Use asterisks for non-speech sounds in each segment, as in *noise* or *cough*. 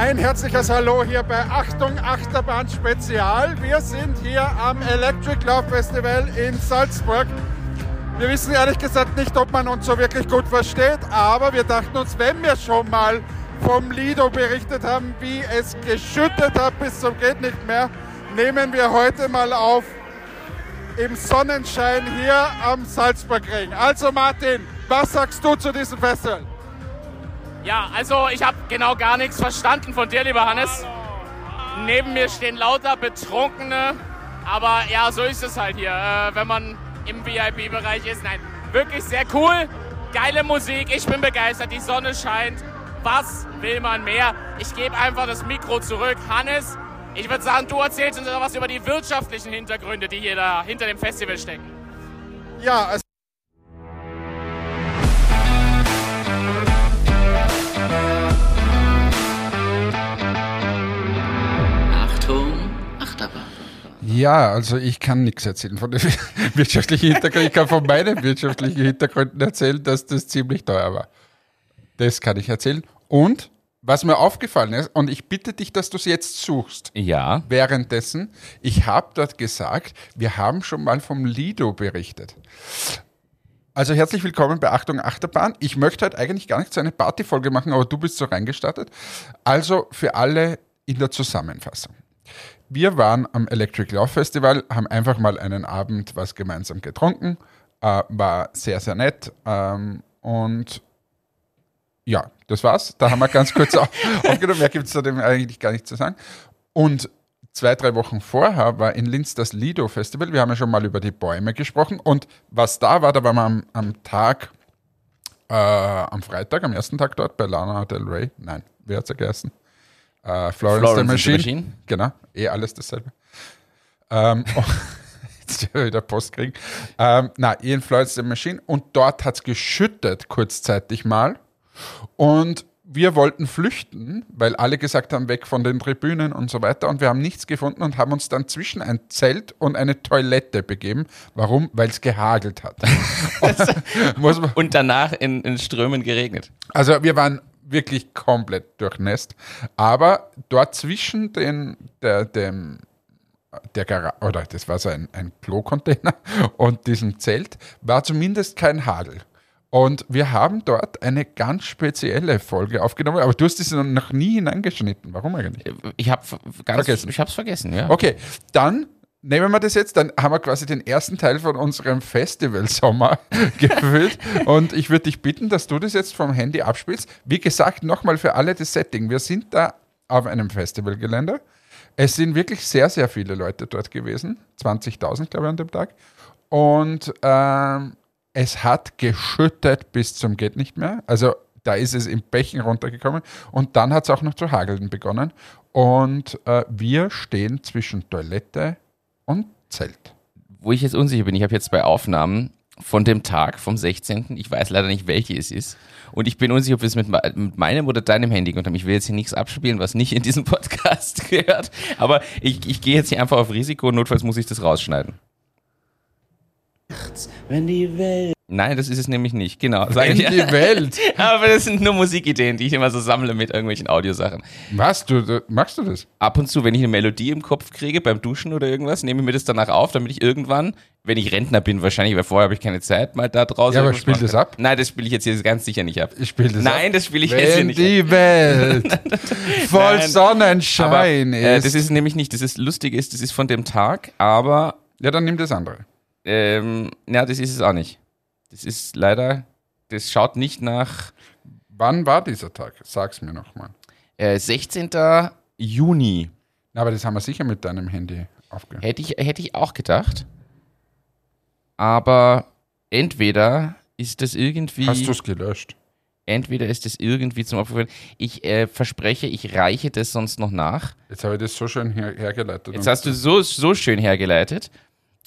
Ein herzliches Hallo hier bei Achtung Achterbahn Spezial. Wir sind hier am Electric Love Festival in Salzburg. Wir wissen ehrlich gesagt nicht, ob man uns so wirklich gut versteht, aber wir dachten uns, wenn wir schon mal vom Lido berichtet haben, wie es geschüttet hat bis zum geht nicht mehr, nehmen wir heute mal auf im Sonnenschein hier am Salzburgring. Also Martin, was sagst du zu diesem Festival? Ja, also ich habe genau gar nichts verstanden von dir, lieber Hannes. Neben mir stehen lauter Betrunkene, aber ja, so ist es halt hier, äh, wenn man im VIP-Bereich ist. Nein, wirklich sehr cool, geile Musik, ich bin begeistert, die Sonne scheint. Was will man mehr? Ich gebe einfach das Mikro zurück. Hannes, ich würde sagen, du erzählst uns was über die wirtschaftlichen Hintergründe, die hier da hinter dem Festival stecken. Ja, Ja, also ich kann nichts erzählen von den *laughs* wirtschaftlichen Hintergründen. Ich kann von meinen wirtschaftlichen Hintergründen erzählen, dass das ziemlich teuer war. Das kann ich erzählen. Und was mir aufgefallen ist, und ich bitte dich, dass du es jetzt suchst. Ja. Währenddessen, ich habe dort gesagt, wir haben schon mal vom Lido berichtet. Also herzlich willkommen bei Achtung Achterbahn. Ich möchte heute eigentlich gar nicht so eine Partyfolge machen, aber du bist so reingestartet. Also für alle in der Zusammenfassung. Wir waren am Electric Love Festival, haben einfach mal einen Abend was gemeinsam getrunken, äh, war sehr, sehr nett ähm, und ja, das war's. Da haben wir ganz kurz *laughs* auf, aufgenommen. Mehr gibt es da dem eigentlich gar nicht zu sagen. Und zwei, drei Wochen vorher war in Linz das Lido Festival. Wir haben ja schon mal über die Bäume gesprochen. Und was da war, da waren wir am, am Tag, äh, am Freitag, am ersten Tag dort bei Lana Del Rey. Nein, wer hat's ja geheißen? Äh, Florence, Florence the and the Machine. Machine. Genau, eh alles dasselbe. Ähm, *laughs* jetzt ja wieder Post kriegen. Ähm, na, in Florence the Machine. Und dort hat es geschüttet kurzzeitig mal. Und wir wollten flüchten, weil alle gesagt haben, weg von den Tribünen und so weiter. Und wir haben nichts gefunden und haben uns dann zwischen ein Zelt und eine Toilette begeben. Warum? Weil es gehagelt hat. *laughs* *laughs* Und, Und danach in, in Strömen geregnet. also wir waren wirklich komplett durchnässt. Aber dort zwischen den, der, dem, der Garage, oder das war so ein, ein Klo-Container *laughs* und diesem Zelt, war zumindest kein Hagel. Und wir haben dort eine ganz spezielle Folge aufgenommen, aber du hast es noch nie hineingeschnitten. Warum eigentlich? Ich habe ganz Vergessen. Ich hab's vergessen, ja. Okay, dann nehmen wir das jetzt, dann haben wir quasi den ersten Teil von unserem Festival-Sommer *laughs* gefüllt. Und ich würde dich bitten, dass du das jetzt vom Handy abspielst. Wie gesagt, nochmal für alle das Setting. Wir sind da auf einem Festivalgelände. Es sind wirklich sehr, sehr viele Leute dort gewesen. 20.000, glaube ich, an dem Tag. Und ähm, es hat geschüttet bis zum geht nicht mehr. Also da ist es in Bächen runtergekommen. Und dann hat es auch noch zu hageln begonnen. Und äh, wir stehen zwischen Toilette und Zelt. Wo ich jetzt unsicher bin, ich habe jetzt zwei Aufnahmen von dem Tag, vom 16. Ich weiß leider nicht, welche es ist. Und ich bin unsicher, ob wir es mit, mit meinem oder deinem Handy gemacht haben. Ich will jetzt hier nichts abspielen, was nicht in diesem *laughs* Podcast gehört. Aber ich, ich gehe jetzt hier einfach auf Risiko. Notfalls muss ich das rausschneiden. Wenn die Welt Nein, das ist es nämlich nicht. Genau. Sag In ich. die Welt. *laughs* Aber das sind nur Musikideen, die ich immer so sammle mit irgendwelchen Audiosachen. Was? Du, du, machst du das? ab und zu, wenn ich eine Melodie im Kopf kriege beim Duschen oder irgendwas, nehme ich mir das danach auf, damit ich irgendwann, wenn ich Rentner bin, wahrscheinlich, weil vorher habe ich keine Zeit, mal da draußen. Ja, aber spiel das ab. Nein, das spiele ich jetzt hier ganz sicher nicht ab. Ich spiele das Nein, ab. das spiele ich jetzt hier Wenn nicht ab. die Welt *laughs* voll Nein. Sonnenschein Aber, äh, ist. das ist nämlich nicht, das ist lustig ist, das ist von dem Tag, aber ja, dann nimm das andere. ähm, na, das ist es auch nicht. Das ist leider, das schaut nicht nach Wann war dieser Tag? Sag's mir nochmal. äh, 16. Juni. Aber das haben wir sicher mit deinem Handy aufgenommen. Hätte ich, hätte ich auch gedacht. Aber entweder ist das irgendwie. Hast du es gelöscht? Entweder ist es irgendwie zum Opfer. Ich äh, verspreche, ich reiche das sonst noch nach. Jetzt habe ich das so schön her hergeleitet. Jetzt hast du so, so schön hergeleitet.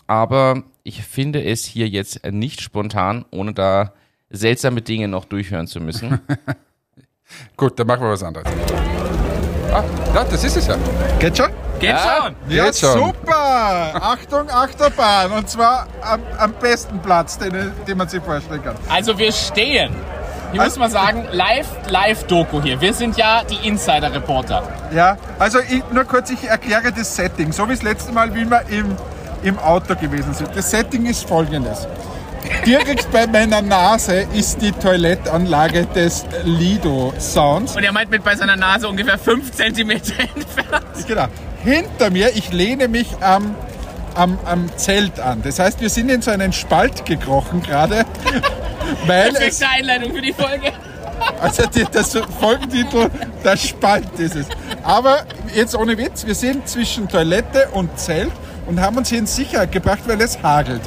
Aber ich finde es hier jetzt nicht spontan, ohne da seltsame Dinge noch durchhören zu müssen. *laughs* Gut, dann machen wir was anderes. Ah, ja, das ist es ja. Geht schon? Geht schon! Ja, Geht schon. super! Achtung, Achterbahn. Und zwar am, am besten Platz, den, den man sich vorstellen kann. Also wir stehen. Ich muss mal sagen, live, live Doku hier. Wir sind ja die Insider-Reporter. Ja, also ich, nur kurz, ich erkläre das Setting. So wie das letzte Mal, wie wir im, im Auto gewesen sind. Das Setting ist folgendes. Direkt bei meiner Nase ist die Toilettanlage des Lido Sounds. Und er meint mit bei seiner Nase ungefähr 5 cm *laughs* entfernt. Genau. Hinter mir, ich lehne mich am, am, am Zelt an. Das heißt, wir sind in so einen Spalt gekrochen gerade, *laughs* weil es, Perfekte Einleitung für die Folge. also die, das Folgentitel, der Spalt ist es. Aber jetzt ohne Witz, wir sind zwischen Toilette und Zelt und haben uns hier in Sicherheit gebracht, weil es hagelt.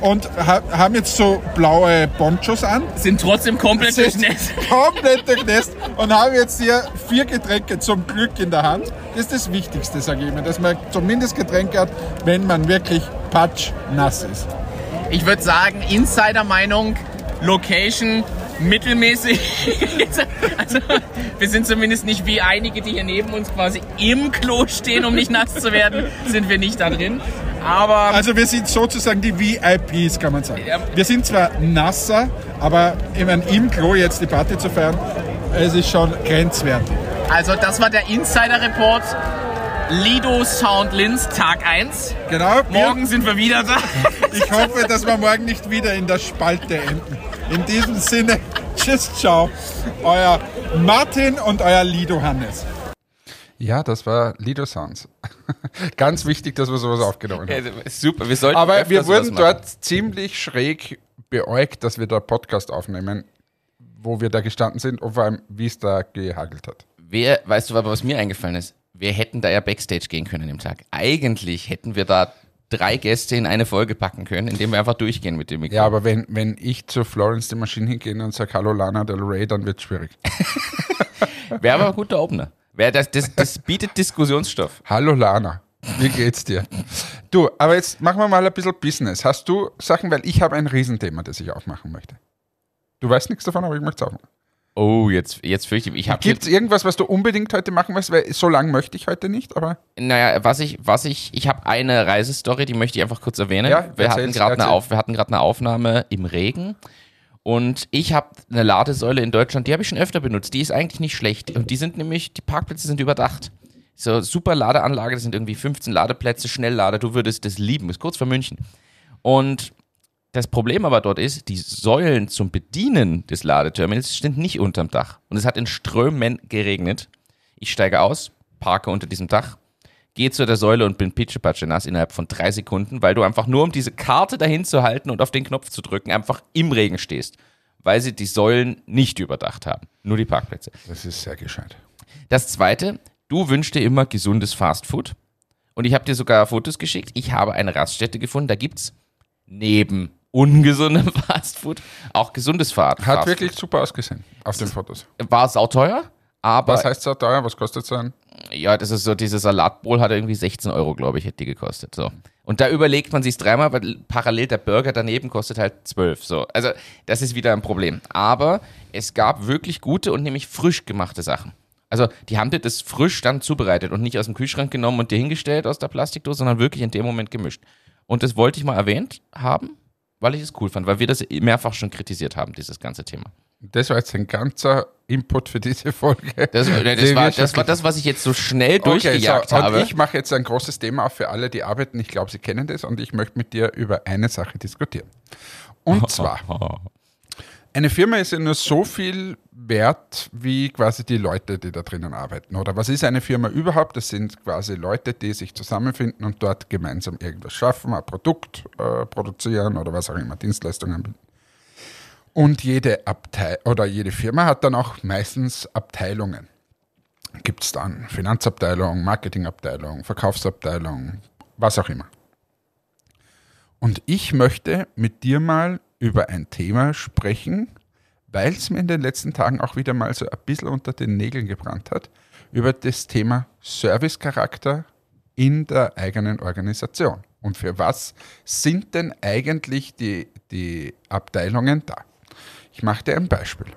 Und ha haben jetzt so blaue Ponchos an, Sind trotzdem komplett sind durchnässt. *laughs* komplett durchnässt und haben jetzt hier vier Getränke zum Glück in der Hand. Das ist das Wichtigste, sage ich immer, dass man zumindest Getränke hat, wenn man wirklich patschnass ist. Ich würde sagen, Insider-Meinung, Location mittelmäßig. also, wir sind zumindest nicht wie einige, die hier neben uns quasi im Klo stehen, um nicht nass zu werden, sind wir nicht da drin. Aber Also wir sind sozusagen die VIPs, kann man sagen. Wir sind zwar nasser, aber ich meine, im Klo jetzt die Party zu feiern, es ist schon grenzwertig. Also das war der Insider-Report. Lido Sound Linz, Tag 1. Genau. Morgen sind wir wieder da. Ich hoffe, dass wir morgen nicht wieder in der Spalte enden. In diesem Sinne, *laughs* tschüss, ciao. Euer Martin und euer Lido Hannes. Ja, das war Lido Sounds. *laughs* Ganz wichtig, dass wir sowas aufgenommen haben. Ja, super, wir sollten Aber wir wurden dort ziemlich schräg beäugt, dass wir da Podcast aufnehmen, wo wir da gestanden sind und vor allem, wie es da gehagelt hat. Wer, weißt du aber, was mir eingefallen ist? Wir hätten da ja Backstage gehen können im Tag. Eigentlich hätten wir da drei Gäste in eine Folge packen können, indem wir einfach durchgehen mit dem Mikro. Ja, aber wenn, wenn ich zu Florence the Machine hingehe und sage Hallo Lana Del Rey, dann wird es schwierig. *laughs* Wäre aber ein guter Opener. Wär das, das, das bietet Diskussionsstoff. *laughs* Hallo Lana, wie geht's dir? Du, aber jetzt machen wir mal ein bisschen Business. Hast du Sachen, weil ich habe ein Riesenthema, das ich aufmachen möchte. Du weißt nichts davon, aber ich möchte es auch machen. Oh, jetzt, jetzt fürchte ich, ich habe Gibt es irgendwas, was du unbedingt heute machen willst? Weil so lange möchte ich heute nicht, aber Naja, was ich, was ich, ich habe eine Reisestory, die möchte ich einfach kurz erwähnen. Ja, wir, hatten gerade eine. Auf, wir hatten gerade eine Aufnahme im Regen und ich habe eine Ladesäule in Deutschland, die habe ich schon öfter benutzt. Die ist eigentlich nicht schlecht und die sind nämlich, die Parkplätze sind überdacht. So super Ladeanlage, das sind irgendwie 15 Ladeplätze, Schnelllader, du würdest das lieben, ist kurz vor München. Und das Problem aber dort ist, die Säulen zum Bedienen des Ladeterminals sind nicht unterm Dach. Und es hat in Strömen geregnet. Ich steige aus, parke unter diesem Dach, gehe zu der Säule und bin pitschepatsche nass innerhalb von drei Sekunden, weil du einfach nur um diese Karte dahin zu halten und auf den Knopf zu drücken, einfach im Regen stehst. Weil sie die Säulen nicht überdacht haben. Nur die Parkplätze. das ist sehr gescheit. Das zweite, du wünschst dir immer gesundes Fastfood. Und ich habe dir sogar Fotos geschickt. Ich habe eine Raststätte gefunden. Da gibt's neben ungesundem *laughs* Fastfood auch gesundes Fast Hat wirklich super ausgesehen auf den Fotos. War sauteuer, aber Was heißt so teuer? Was kostet so ein? ja, das ist so, diese Salatbowl hat irgendwie 16 Euro, glaube ich, hätte die gekostet. So. Und da überlegt man sich dreimal, weil parallel der Burger daneben kostet halt 12. So. Also, das ist wieder ein Problem. Aber es gab wirklich gute und nämlich frisch gemachte Sachen. Also, die haben dir das frisch dann zubereitet und nicht aus dem Kühlschrank genommen und dir hingestellt aus der Plastikdose, sondern wirklich in dem Moment gemischt. Und das wollte ich mal erwähnt haben, weil ich es cool fand, weil wir das mehrfach schon kritisiert haben, dieses ganze Thema. Das war jetzt ein ganzer Input für diese Folge. Das, das, Den war, das war das, was ich jetzt so schnell durchgejagt so, und habe. ich mache jetzt ein großes Thema auf für alle, die arbeiten. Ich glaube, sie kennen das und ich möchte mit dir über eine Sache diskutieren. Und *laughs* zwar, *laughs* eine Firma ist ja nur so viel wert, wie quasi die Leute, die da drinnen arbeiten. Oder was ist eine Firma überhaupt? Das sind quasi Leute, die sich zusammenfinden und dort gemeinsam irgendwas schaffen, ein Produkt äh, produzieren oder was auch immer, Dienstleistungen. Und jede Abteil oder jede Firma hat dann auch meistens Abteilungen. Gibt es dann Finanzabteilung, Marketingabteilung, Verkaufsabteilung, was auch immer. Und ich möchte mit dir mal über ein Thema sprechen, weil es mir in den letzten Tagen auch wieder mal so ein bisschen unter den Nägeln gebrannt hat, über das Thema Servicecharakter in der eigenen Organisation. Und für was sind denn eigentlich die, die Abteilungen da? Ich mache dir ein Beispiel.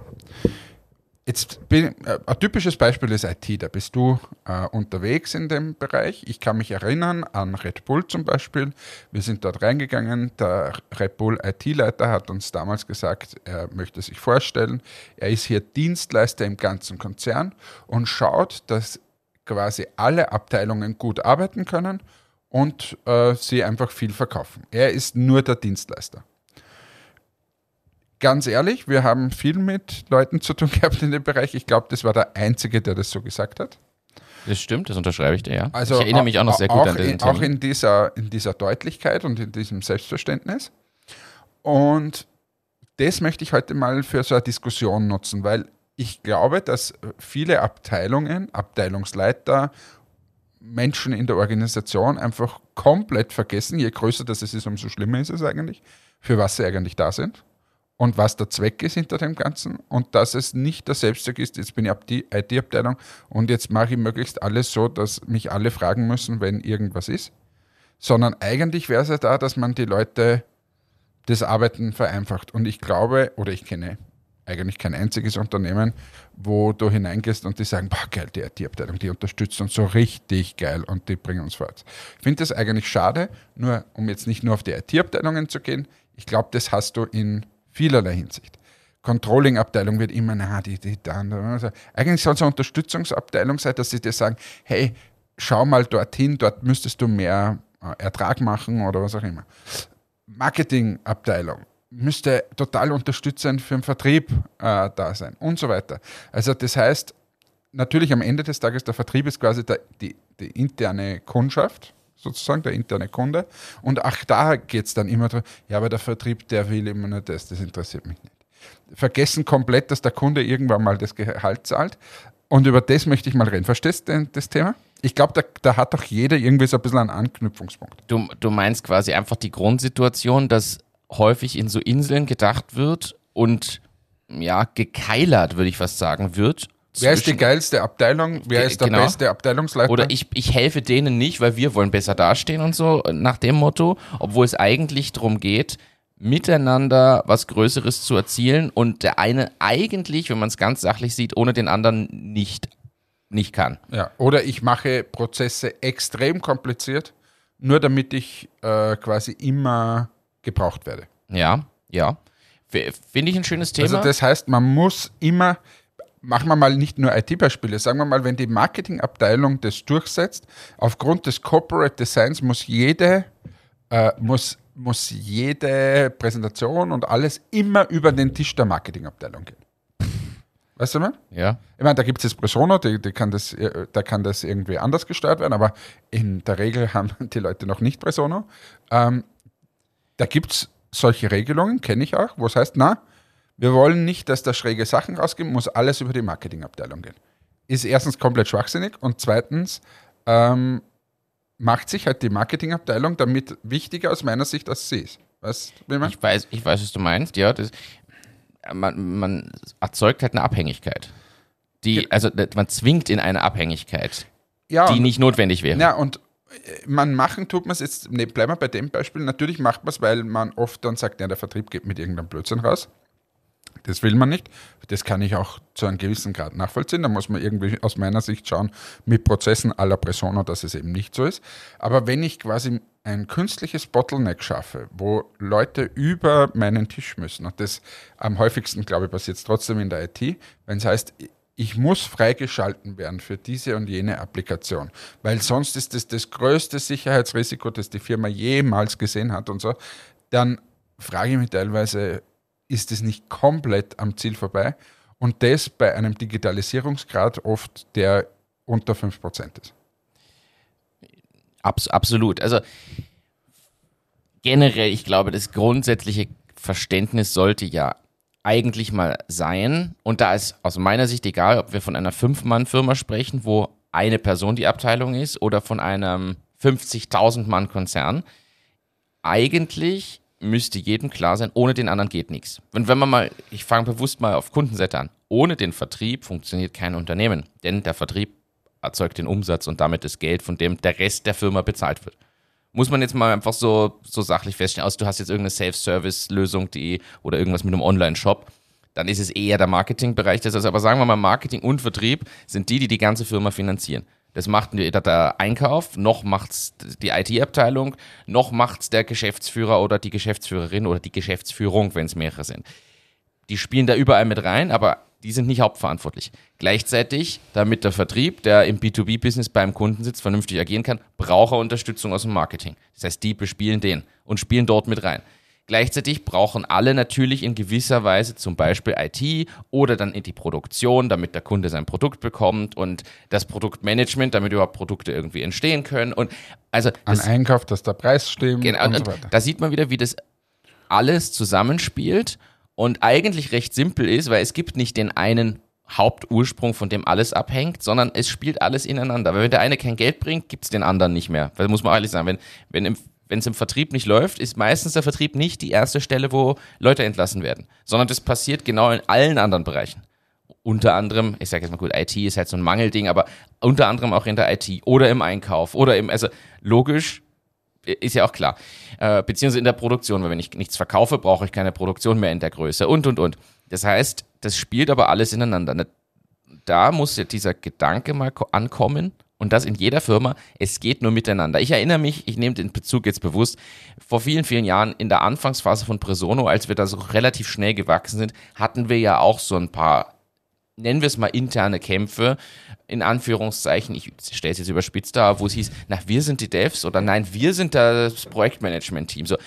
Jetzt bin, äh, ein typisches Beispiel ist IT. Da bist du äh, unterwegs in dem Bereich. Ich kann mich erinnern an Red Bull zum Beispiel. Wir sind dort reingegangen. Der Red Bull IT-Leiter hat uns damals gesagt, er möchte sich vorstellen. Er ist hier Dienstleister im ganzen Konzern und schaut, dass quasi alle Abteilungen gut arbeiten können und äh, sie einfach viel verkaufen. Er ist nur der Dienstleister ganz ehrlich, wir haben viel mit Leuten zu tun *laughs* gehabt in dem Bereich. Ich glaube, das war der Einzige, der das so gesagt hat. Das stimmt, das unterschreibe ich dir, ja. Also ich erinnere mich auch noch sehr gut auch an den in, Termin. Auch in dieser, in dieser Deutlichkeit und in diesem Selbstverständnis. Und das möchte ich heute mal für so eine Diskussion nutzen, weil ich glaube, dass viele Abteilungen, Abteilungsleiter, Menschen in der Organisation einfach komplett vergessen, je größer das ist, umso schlimmer ist es eigentlich, für was sie eigentlich da sind und was der Zweck ist hinter dem Ganzen und dass es nicht der Selbstzweck ist, jetzt bin ich ab die IT-Abteilung und jetzt mache ich möglichst alles so, dass mich alle fragen müssen, wenn irgendwas ist, sondern eigentlich wäre es ja da, dass man die Leute das Arbeiten vereinfacht. Und ich glaube, oder ich kenne eigentlich kein einziges Unternehmen, wo du hineingehst und die sagen, boah, geil, die IT-Abteilung, die unterstützt uns so richtig geil und die bringen uns vorwärts. Ich finde das eigentlich schade, nur um jetzt nicht nur auf die IT-Abteilungen zu gehen, ich glaube, das hast du in vielerlei Hinsicht. Controlling-Abteilung wird immer, na, die, die, dann. Also eigentlich soll es eine Unterstützungsabteilung sein, dass sie dir sagen, hey, schau mal dorthin, dort müsstest du mehr äh, Ertrag machen oder was auch immer. Marketingabteilung müsste total unterstützend für den Vertrieb äh, da sein und so weiter. Also das heißt, natürlich am Ende des Tages, der Vertrieb ist quasi der, die, die interne Kundschaft, sozusagen, der interne Kunde. Und auch da geht es dann immer darum, ja, aber der Vertrieb, der will immer nur das, das interessiert mich nicht. Vergessen komplett, dass der Kunde irgendwann mal das Gehalt zahlt. Und über das möchte ich mal reden. Verstehst du das Thema? Ich glaube, da, da, hat doch jeder irgendwie so ein bisschen einen Anknüpfungspunkt. Du, du meinst quasi einfach die Grundsituation, dass häufig in so Inseln gedacht wird und ja, gekeilert, würde ich fast sagen, wird. Wer ist die geilste Abteilung? Wer ist der genau. beste Abteilungsleiter? Oder ich, ich helfe denen nicht, weil wir wollen besser dastehen und so, nach dem Motto, obwohl es eigentlich darum geht, miteinander was Größeres zu erzielen und der eine eigentlich, wenn man es ganz sachlich sieht, ohne den anderen nicht, nicht kann. Ja, oder ich mache Prozesse extrem kompliziert, nur damit ich äh, quasi immer gebraucht werde. Ja, ja. Finde ich ein schönes Thema. Also das heißt, man muss immer, machen wir mal nicht nur IT-Beispiele, sagen wir mal, wenn die Marketingabteilung das durchsetzt, aufgrund des Corporate Designs muss jede, äh, muss, muss jede Präsentation und alles immer über den Tisch der Marketingabteilung gehen. Weißt du mal? Ja. Ich meine, da gibt es jetzt Persona, die, die kann das, äh, da kann das irgendwie anders gesteuert werden, aber in der Regel *laughs* haben die Leute noch nicht Persona. Ähm, da gibt es solche Regelungen, kenne ich auch, wo es heißt, na, wir wollen nicht, dass da schräge Sachen rausgehen, muss alles über die Marketingabteilung gehen. Ist erstens komplett schwachsinnig und zweitens ähm, macht sich halt die Marketingabteilung damit wichtiger aus meiner Sicht, als sie ist. Weißt du, wie man? Ich weiß, ich weiß, was du meinst, ja. Das, man, man erzeugt halt eine Abhängigkeit. Die, also man zwingt in eine Abhängigkeit, ja, die nicht notwendig wäre. Ja, und man machen tut man es jetzt, ne, bleiben wir bei dem Beispiel, natürlich macht man es, weil man oft dann sagt, ja, der Vertrieb geht mit irgendeinem Blödsinn raus. Das will man nicht. Das kann ich auch zu einem gewissen Grad nachvollziehen. Da muss man irgendwie aus meiner Sicht schauen, mit Prozessen aller Persona, dass es eben nicht so ist. Aber wenn ich quasi ein künstliches Bottleneck schaffe, wo Leute über meinen Tisch müssen, und das am häufigsten, glaube ich, passiert trotzdem in der IT, wenn es heißt, ich muss freigeschalten werden für diese und jene Applikation, weil sonst ist das das größte Sicherheitsrisiko, das die Firma jemals gesehen hat und so, dann frage ich mich teilweise, ist es nicht komplett am Ziel vorbei? Und das bei einem Digitalisierungsgrad oft, der unter 5% ist. Abs absolut. Also generell, ich glaube, das grundsätzliche Verständnis sollte ja eigentlich mal sein, und da ist aus meiner Sicht egal, ob wir von einer Fünf-Mann-Firma sprechen, wo eine Person die Abteilung ist, oder von einem 50.000-Mann-Konzern, eigentlich müsste jedem klar sein, ohne den anderen geht nichts. Und wenn man mal, ich fange bewusst mal auf Kundenseite an, ohne den Vertrieb funktioniert kein Unternehmen, denn der Vertrieb erzeugt den Umsatz und damit das Geld, von dem der Rest der Firma bezahlt wird. Muss man jetzt mal einfach so, so sachlich feststellen, aus du hast jetzt irgendeine Self-Service-Lösung die, oder irgendwas mit einem Online-Shop, dann ist es eher der Marketingbereich. Das ist aber sagen wir mal, Marketing und Vertrieb sind die, die die ganze Firma finanzieren. Das macht der Einkauf, noch macht's die IT-Abteilung, noch macht's der Geschäftsführer oder die Geschäftsführerin oder die Geschäftsführung, wenn es mehrere sind. Die spielen da überall mit rein, aber die sind nicht hauptverantwortlich. Gleichzeitig, damit der Vertrieb, der im B2B-Business beim Kunden sitzt, vernünftig agieren kann, braucht er Unterstützung aus dem Marketing. Das heißt, die bespielen den und spielen dort mit rein. Gleichzeitig brauchen alle natürlich in gewisser Weise zum Beispiel IT oder dann in die Produktion, damit der Kunde sein Produkt bekommt und das Produktmanagement, damit überhaupt Produkte irgendwie entstehen können. Und also An das, Einkauf, dass der Preis stimmt Genau, und und so weiter. da sieht man wieder, wie das alles zusammenspielt und eigentlich recht simpel ist, weil es gibt nicht den einen Hauptursprung, von dem alles abhängt, sondern es spielt alles ineinander. Weil wenn der eine kein Geld bringt, gibt es den anderen nicht mehr. Weil muss man ehrlich sagen, wenn, wenn im wenn es im Vertrieb nicht läuft, ist meistens der Vertrieb nicht die erste Stelle, wo Leute entlassen werden, sondern das passiert genau in allen anderen Bereichen. Unter anderem, ich sage jetzt mal gut, IT ist halt so ein Mangelding, aber unter anderem auch in der IT oder im Einkauf oder im, also logisch, ist ja auch klar. Äh, beziehungsweise in der Produktion, weil wenn ich nichts verkaufe, brauche ich keine Produktion mehr in der Größe und, und, und. Das heißt, das spielt aber alles ineinander. Ne? Da muss ja dieser Gedanke mal ko- ankommen und das in jeder Firma. Es geht nur miteinander. Ich erinnere mich, ich nehme den Bezug jetzt bewusst, vor vielen, vielen Jahren in der Anfangsphase von Presono, als wir da so relativ schnell gewachsen sind, hatten wir ja auch so ein paar nennen wir es mal interne Kämpfe, in Anführungszeichen, ich stelle es jetzt überspitzt dar, wo es hieß, na, wir sind die Devs oder nein, wir sind das Projektmanagement-Team. So,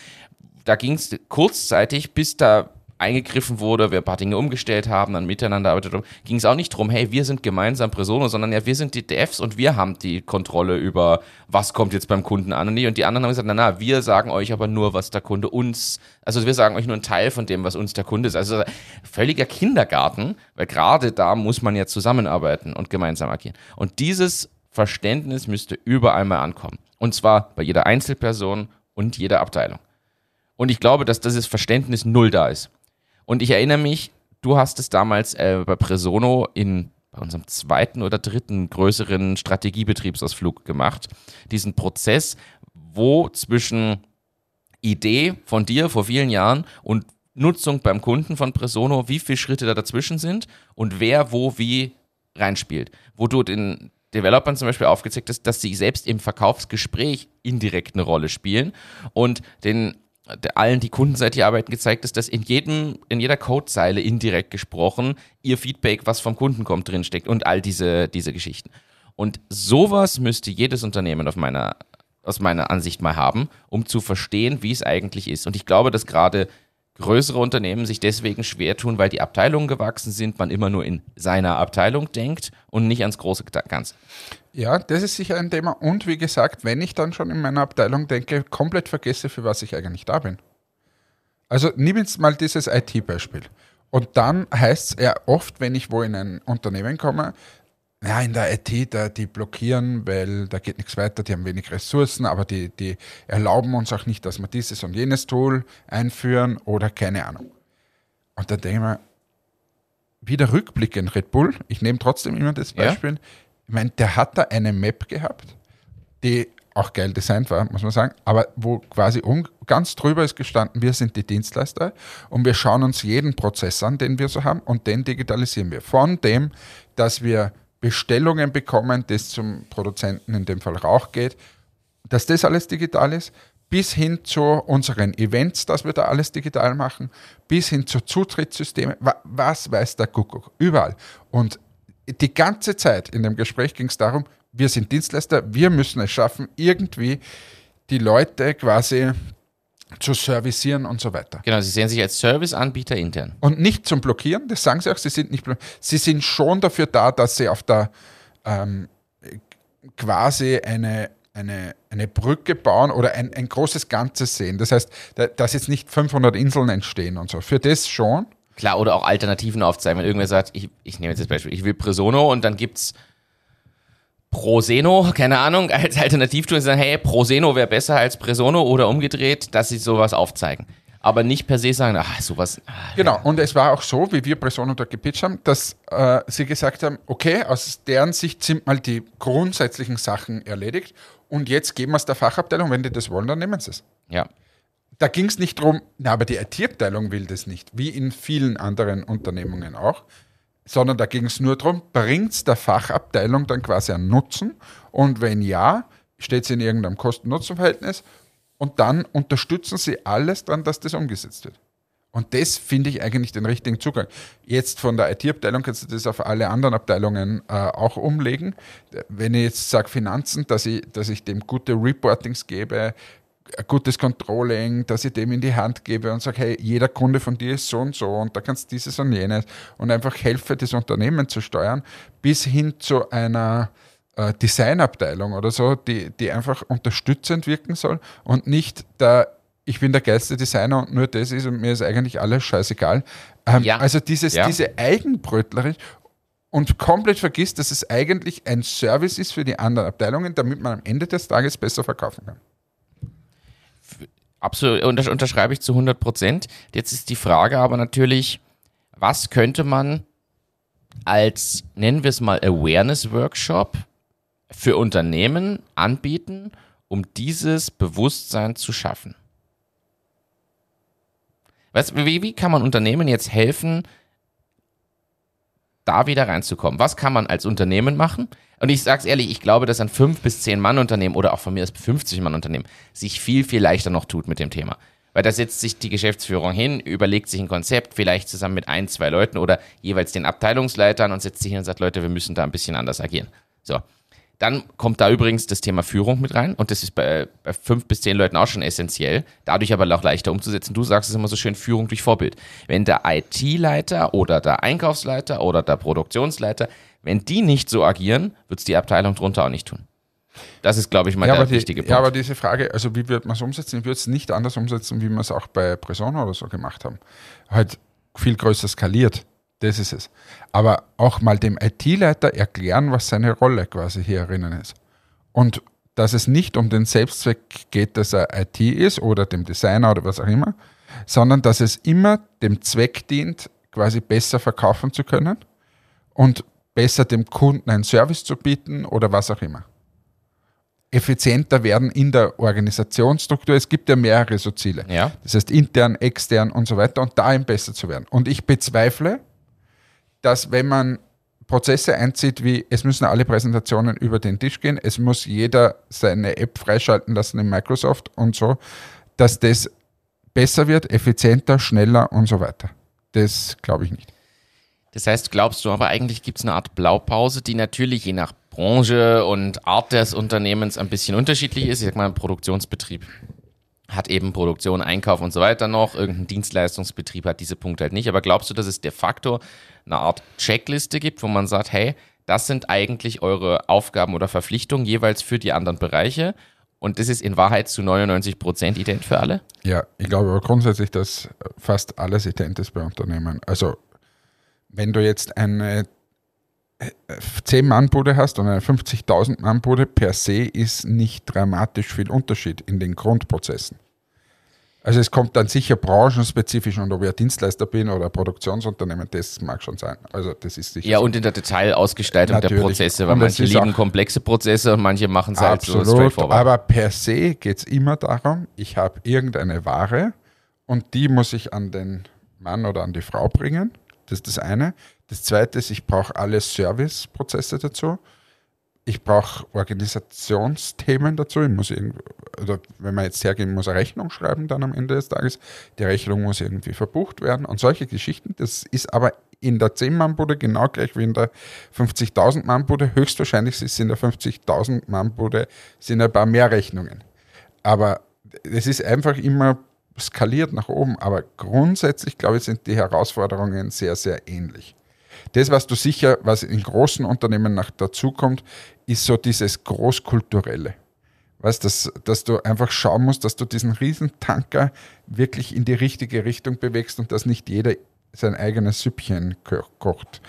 da ging es kurzzeitig, bis da eingegriffen wurde, wir ein paar Dinge umgestellt haben, dann miteinander arbeitet ging es auch nicht drum, hey, wir sind gemeinsam Presono, sondern ja, wir sind die Devs und wir haben die Kontrolle über, was kommt jetzt beim Kunden an und nicht. Und die anderen haben gesagt, na, na, wir sagen euch aber nur, was der Kunde uns, also wir sagen euch nur einen Teil von dem, was uns der Kunde ist. Also völliger Kindergarten, weil gerade da muss man ja zusammenarbeiten und gemeinsam agieren. Und dieses Verständnis müsste überall mal ankommen. Und zwar bei jeder Einzelperson und jeder Abteilung. Und ich glaube, dass dieses Verständnis null da ist. Und ich erinnere mich, du hast es damals äh, bei Presono in bei unserem zweiten oder dritten größeren Strategiebetriebsausflug gemacht. Diesen Prozess, wo zwischen Idee von dir vor vielen Jahren und Nutzung beim Kunden von Presono, wie viele Schritte da dazwischen sind und wer wo wie reinspielt. Wo du den Developern zum Beispiel aufgezeigt hast, dass sie selbst im Verkaufsgespräch indirekt eine Rolle spielen und den allen, die kundenseitig arbeiten, gezeigt ist, dass in jedem, in jeder Codezeile indirekt gesprochen ihr Feedback, was vom Kunden kommt, drinsteckt und all diese, diese Geschichten. Und sowas müsste jedes Unternehmen auf meiner, aus meiner Ansicht mal haben, um zu verstehen, wie es eigentlich ist. Und ich glaube, dass gerade größere Unternehmen sich deswegen schwer tun, weil die Abteilungen gewachsen sind, man immer nur in seiner Abteilung denkt und nicht ans große Ganze. Ja, das ist sicher ein Thema. Und wie gesagt, wenn ich dann schon in meiner Abteilung denke, komplett vergesse, für was ich eigentlich da bin. Also nimm jetzt mal dieses IT-Beispiel. Und dann heißt es ja oft, wenn ich wo in ein Unternehmen komme, ja, in der IT, da, die blockieren, weil da geht nichts weiter, die haben wenig Ressourcen, aber die, die erlauben uns auch nicht, dass wir dieses und jenes Tool einführen oder keine Ahnung. Und dann denke ich mir, wieder rückblickend Red Bull, ich nehme trotzdem immer das Ja. Ich meine, der hat da eine Map gehabt, die auch geil designt war, muss man sagen, aber wo quasi um, ganz drüber ist gestanden, wir sind die Dienstleister und wir schauen uns jeden Prozess an, den wir so haben und den digitalisieren wir. Von dem, dass wir Bestellungen bekommen, das zum Produzenten, in dem Fall Rauch geht, dass das alles digital ist, bis hin zu unseren Events, dass wir da alles digital machen, bis hin zu Zutrittssystemen, wa- was weiß der Kuckuck, überall. Und die ganze Zeit in dem Gespräch ging es darum, wir sind Dienstleister, wir müssen es schaffen, irgendwie die Leute quasi zu servicieren und so weiter. Genau, sie sehen sich als Serviceanbieter intern. Und nicht zum Blockieren, das sagen sie auch, sie sind nicht Sie sind schon dafür da, dass sie auf der ähm, quasi eine, eine, eine Brücke bauen oder ein, ein großes Ganzes sehen. Das heißt, da, dass jetzt nicht 500 Inseln entstehen und so. Für das schon. Klar, oder auch Alternativen aufzeigen. Wenn irgendwer sagt, ich, ich nehme jetzt das Beispiel, ich will Presono und dann gibt's Proseno, keine Ahnung, *laughs* als Alternativtool sagen, hey, Proseno wäre besser als Presono oder umgedreht, dass sie sowas aufzeigen. Aber nicht per se sagen, ach, sowas. ah, Genau. Und es war auch so, wie wir Presono da gepitcht haben, dass äh, sie gesagt haben, okay, aus deren Sicht sind mal die grundsätzlichen Sachen erledigt und jetzt geben wir es der Fachabteilung, wenn die das wollen, dann nehmen sie es. Ja. Da ging es nicht drum, na, aber die IT-Abteilung will das nicht, wie in vielen anderen Unternehmungen auch, sondern da ging es nur darum, bringt es der Fachabteilung dann quasi einen Nutzen und wenn ja, steht es in irgendeinem Kosten-Nutzen-Verhältnis und dann unterstützen sie alles dran, dass das umgesetzt wird. Und das finde ich eigentlich den richtigen Zugang. Jetzt von der IT-Abteilung kannst du das auf alle anderen Abteilungen äh, auch umlegen. Wenn ich jetzt sage Finanzen, dass ich, dass ich dem gute Reportings gebe, ein gutes Controlling, dass ich dem in die Hand gebe und sage, hey, jeder Kunde von dir ist so und so und da kannst du dieses und jenes und einfach helfe, das Unternehmen zu steuern, bis hin zu einer äh, Designabteilung oder so, die, die einfach unterstützend wirken soll und nicht der ich bin der geilste Designer und nur das ist und mir ist eigentlich alles scheißegal. Ähm, Ja. Also dieses, Ja. diese Eigenbrötlerin und komplett vergisst, dass es eigentlich ein Service ist für die anderen Abteilungen, damit man am Ende des Tages besser verkaufen kann. Absolut, unter, unterschreibe ich zu 100 Prozent. Jetzt ist die Frage aber natürlich, was könnte man als, nennen wir es mal, Awareness-Workshop für Unternehmen anbieten, um dieses Bewusstsein zu schaffen? Was, wie, wie kann man Unternehmen jetzt helfen, da wieder reinzukommen? Was kann man als Unternehmen machen? Und ich sage es ehrlich, ich glaube, dass ein 5 bis 10 Mann Unternehmen oder auch von mir aus 50 Mann Unternehmen sich viel, viel leichter noch tut mit dem Thema. Weil da setzt sich die Geschäftsführung hin, überlegt sich ein Konzept, vielleicht zusammen mit ein, zwei Leuten oder jeweils den Abteilungsleitern und setzt sich hin und sagt, Leute, wir müssen da ein bisschen anders agieren. So. Dann kommt da übrigens das Thema Führung mit rein und das ist bei, bei fünf bis zehn Leuten auch schon essentiell, dadurch aber auch leichter umzusetzen. Du sagst es immer so schön, Führung durch Vorbild. Wenn der IT-Leiter oder der Einkaufsleiter oder der Produktionsleiter, wenn die nicht so agieren, wird es die Abteilung drunter auch nicht tun. Das ist, glaube ich, mal Ja der die, wichtige Punkt. ja, aber diese Frage, also wie wird man es umsetzen? Ich würde es nicht anders umsetzen, wie wir es auch bei Persona oder so gemacht haben. Halt viel größer skaliert. Das ist es. Aber auch mal dem IT-Leiter erklären, was seine Rolle quasi hier erinnern ist. Und dass es nicht um den Selbstzweck geht, dass er IT ist oder dem Designer oder was auch immer, sondern dass es immer dem Zweck dient, quasi besser verkaufen zu können und besser dem Kunden einen Service zu bieten oder was auch immer effizienter werden in der Organisationsstruktur. Es gibt ja mehrere so Ziele. Ja. Das heißt intern, extern und so weiter und da eben besser zu werden. Und ich bezweifle, dass wenn man Prozesse einzieht, wie es müssen alle Präsentationen über den Tisch gehen, es muss jeder seine App freischalten lassen in Microsoft und so, dass das besser wird, effizienter, schneller und so weiter. Das glaube ich nicht. Das heißt, glaubst du aber eigentlich gibt es eine Art Blaupause, die natürlich je nach Branche und Art des Unternehmens ein bisschen unterschiedlich ist. Ich sag mal, ein Produktionsbetrieb hat eben Produktion, Einkauf und so weiter noch. Irgendein Dienstleistungsbetrieb hat diese Punkte halt nicht. Aber glaubst du, dass es de facto eine Art Checkliste gibt, wo man sagt, hey, das sind eigentlich eure Aufgaben oder Verpflichtungen jeweils für die anderen Bereiche? Und das ist in Wahrheit zu 99 Prozent ident für alle? Ja, ich glaube aber grundsätzlich, dass fast alles ident ist bei Unternehmen. Also, wenn du jetzt eine 10-Mann-Bude hast und eine 50.000-Mann-Bude, per se ist nicht dramatisch viel Unterschied in den Grundprozessen. Also es kommt dann sicher branchenspezifisch und ob ich ein Dienstleister bin oder ein Produktionsunternehmen, das mag schon sein. Also das ist sicher Ja, so. und in der Detailausgestaltung der Natürlich. Prozesse, weil manche lieben komplexe Prozesse und manche machen es halt so Absolut, straightforward. aber per se geht es immer darum, ich habe irgendeine Ware und die muss ich an den Mann oder an die Frau bringen. Das ist das eine. Das zweite ist, ich brauche alle Serviceprozesse dazu. Ich brauche Organisationsthemen dazu. Ich muss oder wenn man jetzt hergeht, muss eine Rechnung schreiben dann am Ende des Tages. Die Rechnung muss irgendwie verbucht werden und solche Geschichten. Das ist aber in der 10-Mann-Bude genau gleich wie in der 50.000-Mann-Bude. Höchstwahrscheinlich es in der 50.000-Mann-Bude sind ein paar mehr Rechnungen. Aber es ist einfach immer skaliert nach oben. Aber grundsätzlich, glaube ich, sind die Herausforderungen sehr, sehr ähnlich. Das, was du sicher, was in großen Unternehmen noch dazukommt, ist so dieses Großkulturelle. Weißt, dass, dass du einfach schauen musst, dass du diesen Riesentanker wirklich in die richtige Richtung bewegst und dass nicht jeder sein eigenes Süppchen ko- kocht.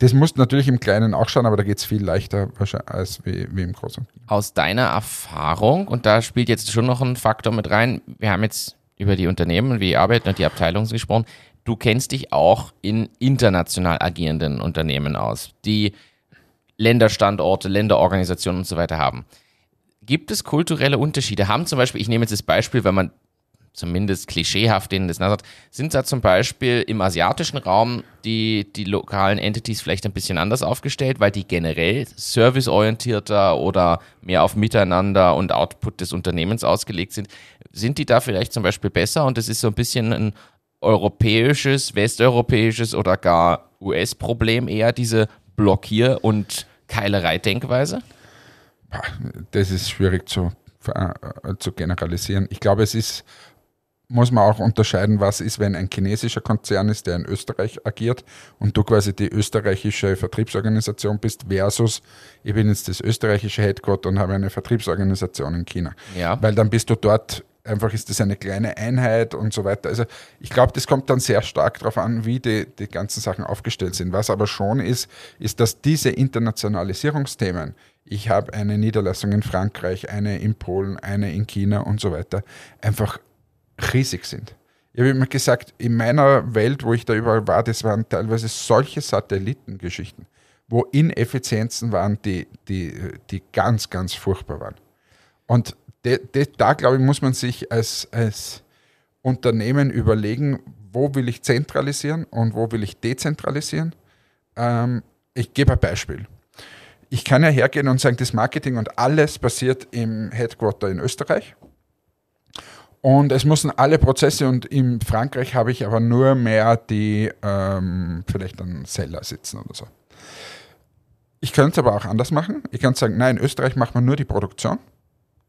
Das musst du natürlich im Kleinen auch schauen, aber da geht es viel leichter als wie, wie im Großen. Aus deiner Erfahrung, und da spielt jetzt schon noch ein Faktor mit rein, wir haben jetzt über die Unternehmen, wie die arbeiten und die Abteilungen gesprochen. Du kennst dich auch in international agierenden Unternehmen aus, die Länderstandorte, Länderorganisationen und so weiter haben. Gibt es kulturelle Unterschiede? Haben zum Beispiel, ich nehme jetzt das Beispiel, wenn man zumindest klischeehaft denen das nasert, sind da zum Beispiel im asiatischen Raum die, die lokalen Entities vielleicht ein bisschen anders aufgestellt, weil die generell serviceorientierter oder mehr auf Miteinander und Output des Unternehmens ausgelegt sind. Sind die da vielleicht zum Beispiel besser und das ist so ein bisschen ein europäisches, westeuropäisches oder gar US-Problem eher, diese Blockier- und Keilerei-Denkweise? Das ist schwierig zu, äh, zu generalisieren. Ich glaube, es ist, muss man auch unterscheiden, was ist, wenn ein chinesischer Konzern ist, der in Österreich agiert und du quasi die österreichische Vertriebsorganisation bist, versus ich bin jetzt das österreichische Headquarter und habe eine Vertriebsorganisation in China. Ja. Weil dann bist du dort, einfach ist das eine kleine Einheit und so weiter. Also ich glaube, das kommt dann sehr stark darauf an, wie die, die ganzen Sachen aufgestellt sind. Was aber schon ist, ist, dass diese Internationalisierungsthemen, ich habe eine Niederlassung in Frankreich, eine in Polen, eine in China und so weiter, einfach riesig sind. Ich habe immer gesagt, in meiner Welt, wo ich da überall war, das waren teilweise solche Satellitengeschichten, wo Ineffizienzen waren, die, die, die ganz, ganz furchtbar waren. Und de, de, da, glaube ich, muss man sich als, als Unternehmen überlegen, wo will ich zentralisieren und wo will ich dezentralisieren. Ähm, ich gebe ein Beispiel. Ich kann ja hergehen und sagen, das Marketing und alles passiert im Headquarter in Österreich. Und es müssen alle Prozesse und in Frankreich habe ich aber nur mehr die ähm, vielleicht einen Seller sitzen oder so. Ich könnte es aber auch anders machen. Ich kann sagen, nein, in Österreich macht man nur die Produktion.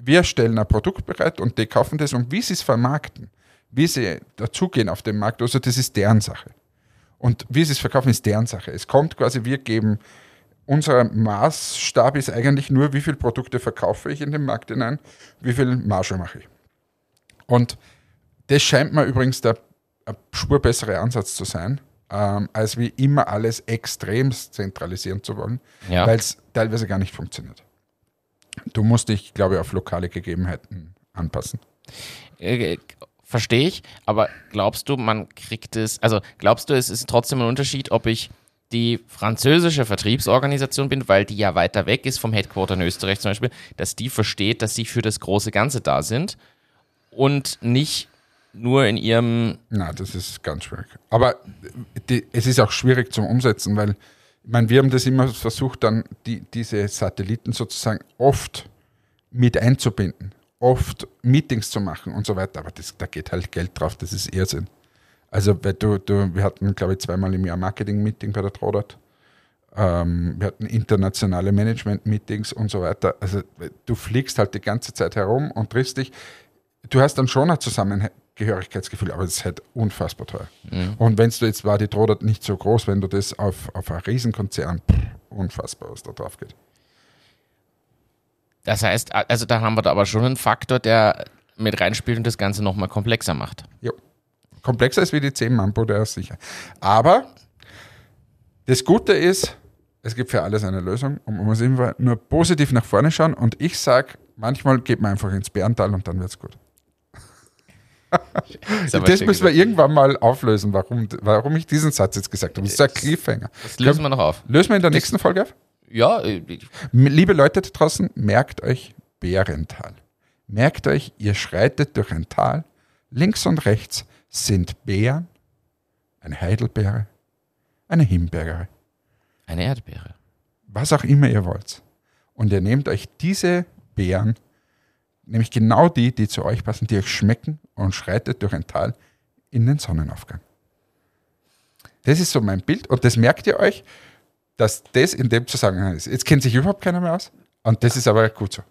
Wir stellen ein Produkt bereit und die kaufen das und wie sie es vermarkten, wie sie dazugehen auf den Markt, also das ist deren Sache. Und wie sie es verkaufen, ist deren Sache. Es kommt quasi, wir geben, unser Maßstab ist eigentlich nur, wie viele Produkte verkaufe ich in den Markt hinein, wie viel Marge mache ich. Und das scheint mir übrigens der ein spur bessere Ansatz zu sein, ähm, als wie immer alles extremst zentralisieren zu wollen, Ja. weil es teilweise gar nicht funktioniert. Du musst dich, glaube ich, auf lokale Gegebenheiten anpassen. Äh, Verstehe ich, aber glaubst du, man kriegt es, also glaubst du, es ist trotzdem ein Unterschied, ob ich die französische Vertriebsorganisation bin, weil die ja weiter weg ist vom Headquarter in Österreich zum Beispiel, dass die versteht, dass sie für das große Ganze da sind und nicht nur in ihrem, Na, das ist ganz schwierig. Aber die, es ist auch schwierig zum Umsetzen, weil ich meine, wir haben das immer versucht, dann die, diese Satelliten sozusagen oft mit einzubinden, oft Meetings zu machen und so weiter. Aber das, da geht halt Geld drauf, das ist Irrsinn. Also, weil du, du, wir hatten, glaube ich, zweimal im Jahr Marketing-Meeting bei der Trodat. Ähm, wir hatten internationale Management-Meetings und so weiter. Also, du fliegst halt die ganze Zeit herum und triffst dich. Du hast dann schon ein Zusammengehörigkeitsgefühl, aber es ist halt unfassbar teuer. Und wenn du jetzt war die Trodat nicht so groß, wenn du das auf, auf einen Riesenkonzern, pff, unfassbar, was da drauf geht. das heißt, also da haben wir da aber schon einen Faktor, der mit reinspielt und das Ganze nochmal komplexer macht. Jo. Komplexer ist wie die 10 Mambo, der ist sicher. Aber das Gute ist, es gibt für alles eine Lösung und man muss immer nur positiv nach vorne schauen. Und ich sage, manchmal geht man einfach ins Bärental und dann wird es gut. Das müssen wir irgendwann mal auflösen, warum, warum ich diesen Satz jetzt gesagt habe. Das ist ein Cliffhanger. Das lösen wir noch auf. Lösen wir in der nächsten Folge auf? Ja, äh, Liebe Leute da draußen, merkt euch Bärental. Merkt euch, ihr schreitet durch ein Tal. Links und rechts sind Bären, eine Heidelbeere, eine Himbeere, eine Erdbeere. was auch immer ihr wollt. Und ihr nehmt euch diese Beeren, nämlich genau die, die zu euch passen, die euch schmecken und schreitet durch ein Tal in den Sonnenaufgang. Das ist so mein Bild und das merkt ihr euch, dass das in dem Zusammenhang ist. Jetzt kennt sich überhaupt keiner mehr aus und das ist aber gut so.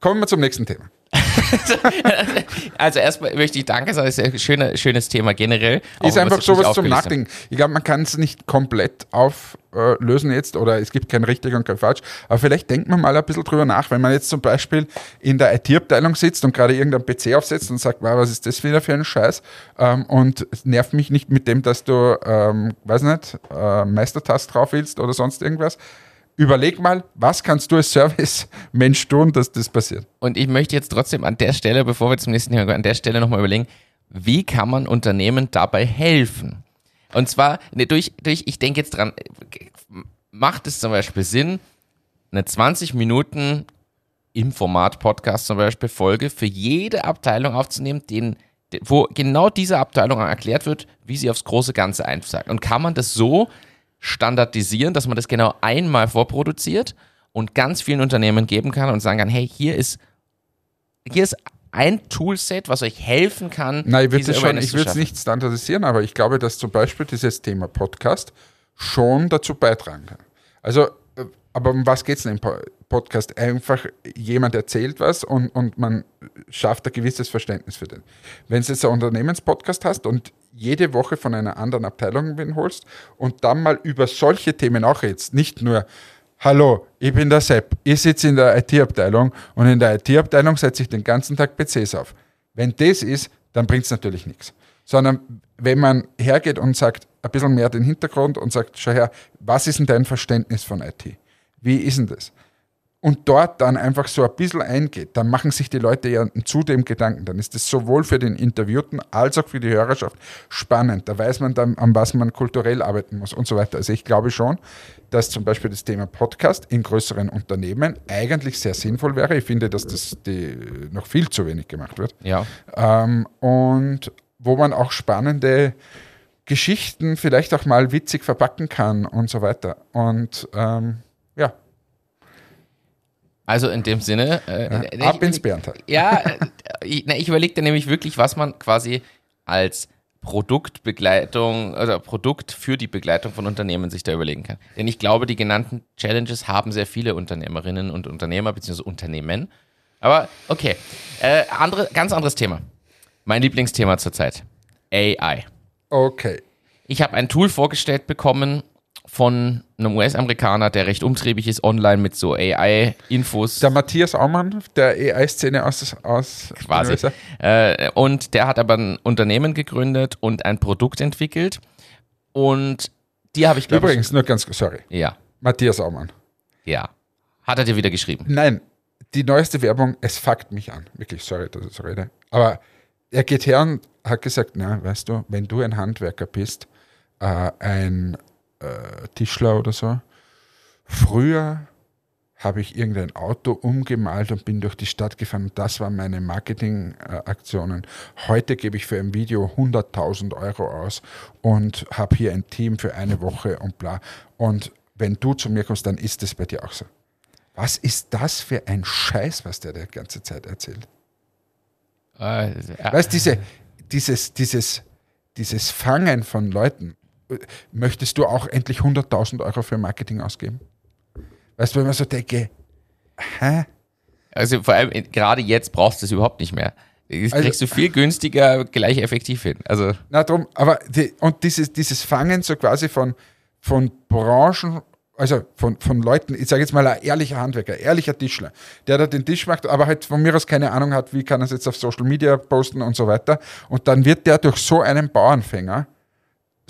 Kommen wir zum nächsten Thema. *laughs* Also erstmal möchte ich Danke sagen, das ist ein schöner, schönes Thema generell. Ist einfach es sowas zum. Nachdenken. Ich glaube, man kann es nicht komplett auflösen jetzt oder es gibt kein richtig und kein falsch. Aber vielleicht denkt man mal ein bisschen drüber nach, wenn man jetzt zum Beispiel in der IT-Abteilung sitzt und gerade irgendein PC aufsetzt und sagt, wow, was ist das wieder für ein Scheiß? Ähm, und es nervt mich nicht mit dem, dass du, ähm, weiß nicht, äh, Meistertask drauf willst oder sonst irgendwas. Überleg mal, was kannst du als Service-Mensch tun, dass das passiert? Und ich möchte jetzt trotzdem an der Stelle, bevor wir zum nächsten Thema kommen, an der Stelle nochmal überlegen, wie kann man Unternehmen dabei helfen? Und zwar ne, durch, durch ich denke jetzt dran, macht es zum Beispiel Sinn, eine 20 Minuten im Format Podcast zum Beispiel Folge für jede Abteilung aufzunehmen, den de- wo genau diese Abteilung erklärt wird, wie sie aufs große Ganze einzahlt. Und kann man das so standardisieren, dass man das genau einmal vorproduziert und ganz vielen Unternehmen geben kann und sagen kann, hey, hier ist, hier ist ein Toolset, was euch helfen kann. Nein, ich würde es schon, Awareness ich zu würde es schaffen. nicht standardisieren, aber ich glaube, dass zum Beispiel dieses Thema Podcast schon dazu beitragen kann. Also, aber um was geht es denn im Po- Podcast? Einfach jemand erzählt was und, und man schafft ein gewisses Verständnis für den. Wenn du jetzt einen Unternehmenspodcast hast und jede Woche von einer anderen Abteilung wen holst und dann mal über solche Themen auch redest, nicht nur Hallo, ich bin der Sepp, ich sitze in der IT-Abteilung und in der IT-Abteilung setze ich den ganzen Tag PCs auf. Wenn das ist, dann bringt es natürlich nichts. Sondern wenn man hergeht und sagt, ein bisschen mehr den Hintergrund und sagt, schau her, was ist denn dein Verständnis von IT? Wie ist denn das? Und dort dann einfach so ein bisschen eingeht, dann machen sich die Leute ja zu dem Gedanken. Dann ist es sowohl für den Interviewten als auch für die Hörerschaft spannend. Da weiß man dann, an was man kulturell arbeiten muss und so weiter. Also ich glaube schon, dass zum Beispiel das Thema Podcast in größeren Unternehmen eigentlich sehr sinnvoll wäre. Ich finde, dass das die noch viel zu wenig gemacht wird. Ja. Ähm, und wo man auch spannende Geschichten vielleicht auch mal witzig verpacken kann und so weiter. Und ähm, ja, Also in dem Sinne. Äh, ab ich- ins Bärental. Ja, äh, ich, na, ich überlegte nämlich wirklich, was man quasi als Produktbegleitung oder Produkt für die Begleitung von Unternehmen sich da überlegen kann. Denn ich glaube, die genannten Challenges haben sehr viele Unternehmerinnen und Unternehmer bzw. Unternehmen. Aber okay, äh, andere, ganz anderes Thema. Mein Lieblingsthema zurzeit. AI. Okay. Ich habe ein Tool vorgestellt bekommen von einem US-Amerikaner, der recht umtriebig ist online mit so AI-Infos. Der Matthias Aumann, der AI-Szene aus, aus quasi. Äh, und der hat aber ein Unternehmen gegründet und ein Produkt entwickelt. Und die habe ich, glaube Übrigens, nur ganz, sorry, ich. Ja, Matthias Aumann. ja. Hat er dir wieder geschrieben? Nein, die neueste Werbung, es fuckt mich an. Wirklich, sorry, dass ich so rede. Aber er geht her und hat gesagt, na, weißt du, wenn du ein Handwerker bist, äh, ein äh, Tischler oder so, früher habe ich irgendein Auto umgemalt und bin durch die Stadt gefahren das waren meine Marketingaktionen. Heute gebe ich für ein Video 100.000 Euro aus und habe hier ein Team für eine Woche und bla. Und wenn du zu mir kommst, dann ist es bei dir auch so. Was ist das für ein Scheiß, was der die ganze Zeit erzählt? Äh. Weißt diese, dieses, dieses, dieses Fangen von Leuten, möchtest du auch endlich 100.000 Euro für Marketing ausgeben? Weißt du, wenn man so denke, hä? Also vor allem äh, gerade jetzt brauchst du es überhaupt nicht mehr. Das Also- kriegst du viel günstiger, gleich effektiv hin. Also Na drum, aber die, und dieses, dieses Fangen so quasi von, von Branchen, also von, von Leuten, ich sage jetzt mal ein ehrlicher Handwerker, ein ehrlicher Tischler, der da den Tisch macht, aber halt von mir aus keine Ahnung hat, wie kann er es jetzt auf Social Media posten und so weiter. Und dann wird der durch so einen Bauernfänger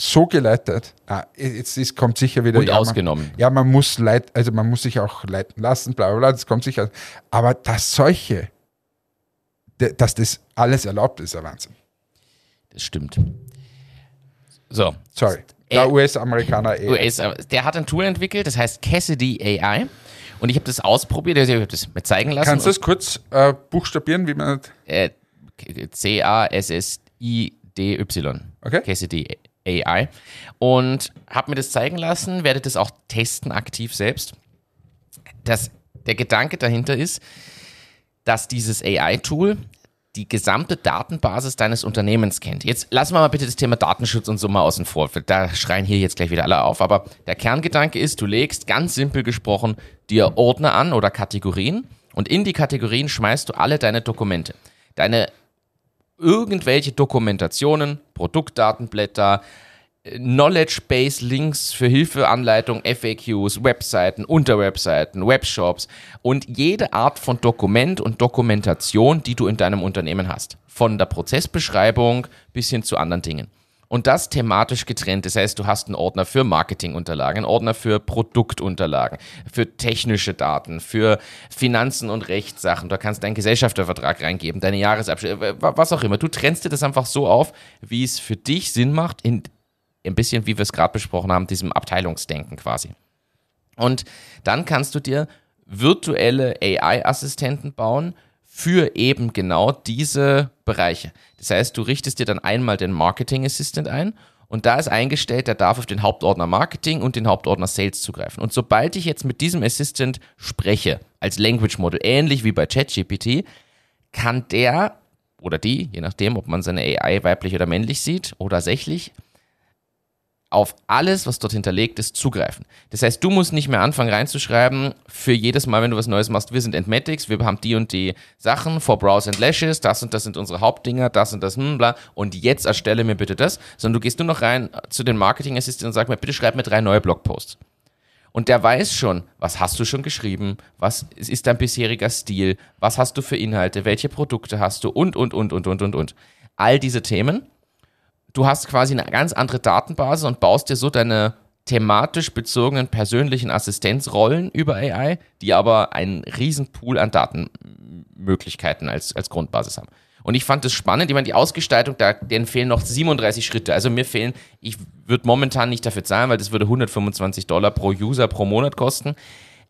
so geleitet, ah, jetzt ist, kommt sicher wieder Und ja, man- ausgenommen. ja, man muss leit, also man muss sich auch leiten lassen, bla bla bla, das kommt sicher. Aber dass solche, dass das alles erlaubt ist, ist ein Wahnsinn. das stimmt. So, Sorry. Äh, Der US-Amerikaner eh. US, der hat ein Tool entwickelt, das heißt Cassidy AI. Und ich habe das ausprobiert, also ich habe das mir zeigen lassen. Kannst du das kurz äh, buchstabieren, wie man äh, C-A-S-S-I-D-Y. Okay. Cassidy AI. Und habe mir das zeigen lassen, werde das auch testen aktiv selbst. Das, der Gedanke dahinter ist, dass dieses AI-Tool die gesamte Datenbasis deines Unternehmens kennt. Jetzt lassen wir mal bitte das Thema Datenschutz und so mal außen vor. Da schreien hier jetzt gleich wieder alle auf. Aber der Kerngedanke ist, du legst ganz simpel gesprochen dir Ordner an oder Kategorien und in die Kategorien schmeißt du alle deine Dokumente. Deine irgendwelche Dokumentationen, Produktdatenblätter, Knowledge Base Links für Hilfeanleitung, FAQs, Webseiten, Unterwebseiten, Webshops und jede Art von Dokument und Dokumentation, die du in deinem Unternehmen hast. Von der Prozessbeschreibung bis hin zu anderen Dingen. Und das thematisch getrennt. Das heißt, du hast einen Ordner für Marketingunterlagen, einen Ordner für Produktunterlagen, für technische Daten, für Finanzen und Rechtssachen. Du kannst deinen Gesellschaftervertrag reingeben, deine Jahresabschlüsse, was auch immer. Du trennst dir das einfach so auf, wie es für dich Sinn macht, in ein bisschen, wie wir es gerade besprochen haben, diesem Abteilungsdenken quasi. Und dann kannst du dir virtuelle AI-Assistenten bauen für eben genau diese Bereiche. Das heißt, du richtest dir dann einmal den Marketing Assistant ein und da ist eingestellt, der darf auf den Hauptordner Marketing und den Hauptordner Sales zugreifen. Und sobald ich jetzt mit diesem Assistant spreche, als Language Model, ähnlich wie bei ChatGPT, kann der oder die, je nachdem, ob man seine AI weiblich oder männlich sieht oder sächlich, auf alles, was dort hinterlegt ist, zugreifen. Das heißt, du musst nicht mehr anfangen reinzuschreiben, für jedes Mal, wenn du was Neues machst, wir sind Entmatics, wir haben die und die Sachen, for Browse and Lashes, das und das sind unsere Hauptdinger, das und das, hm, bla, und jetzt erstelle mir bitte das, sondern du gehst nur noch rein zu den Marketing Assistant und sagst mir, bitte schreib mir drei neue Blogposts. Und der weiß schon, was hast du schon geschrieben, was ist dein bisheriger Stil, was hast du für Inhalte, welche Produkte hast du und, und, und, und, und, und, und. All diese Themen du hast quasi eine ganz andere Datenbasis und baust dir so deine thematisch bezogenen persönlichen Assistenzrollen über AI, die aber einen riesen Pool an Datenmöglichkeiten als, als Grundbasis haben. Und ich fand das spannend. Ich meine, die Ausgestaltung, da denen fehlen noch 37 Schritte. Also mir fehlen, ich würde momentan nicht dafür zahlen, weil das würde 125 Dollar pro User pro Monat kosten.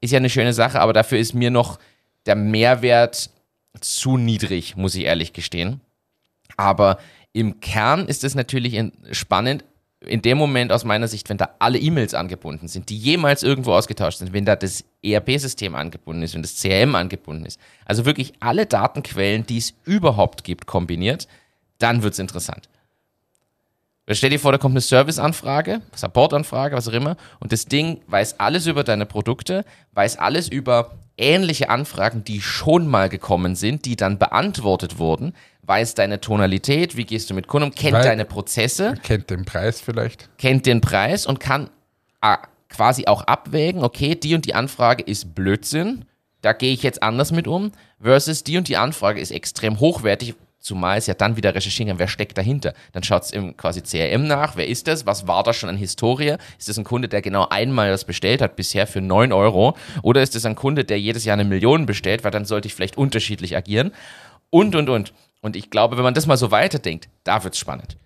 Ist ja eine schöne Sache, aber dafür ist mir noch der Mehrwert zu niedrig, muss ich ehrlich gestehen. Aber im Kern ist es natürlich spannend, in dem Moment aus meiner Sicht, wenn da alle E-Mails angebunden sind, die jemals irgendwo ausgetauscht sind, wenn da das ERP-System angebunden ist, wenn das CRM angebunden ist, also wirklich alle Datenquellen, die es überhaupt gibt, kombiniert, dann wird es interessant. Stell dir vor, da kommt eine Serviceanfrage, Supportanfrage, was auch immer, und das Ding weiß alles über deine Produkte, weiß alles über ähnliche Anfragen, die schon mal gekommen sind, die dann beantwortet wurden, weiß deine Tonalität, wie gehst du mit Kunden um, kennt Weil, deine Prozesse. Kennt den Preis vielleicht. Kennt den Preis und kann ah, quasi auch abwägen, okay, die und die Anfrage ist Blödsinn, da gehe ich jetzt anders mit um, versus die und die Anfrage ist extrem hochwertig, zumal es ja dann wieder recherchieren kann, wer steckt dahinter. Dann schaut es im quasi CRM nach, wer ist das, was war da schon an Historie, ist das ein Kunde, der genau einmal das bestellt hat, bisher für 9 Euro, oder ist das ein Kunde, der jedes Jahr eine Million bestellt, weil dann sollte ich vielleicht unterschiedlich agieren und, und, und. Und ich glaube, wenn man das mal so weiterdenkt, da wird es spannend.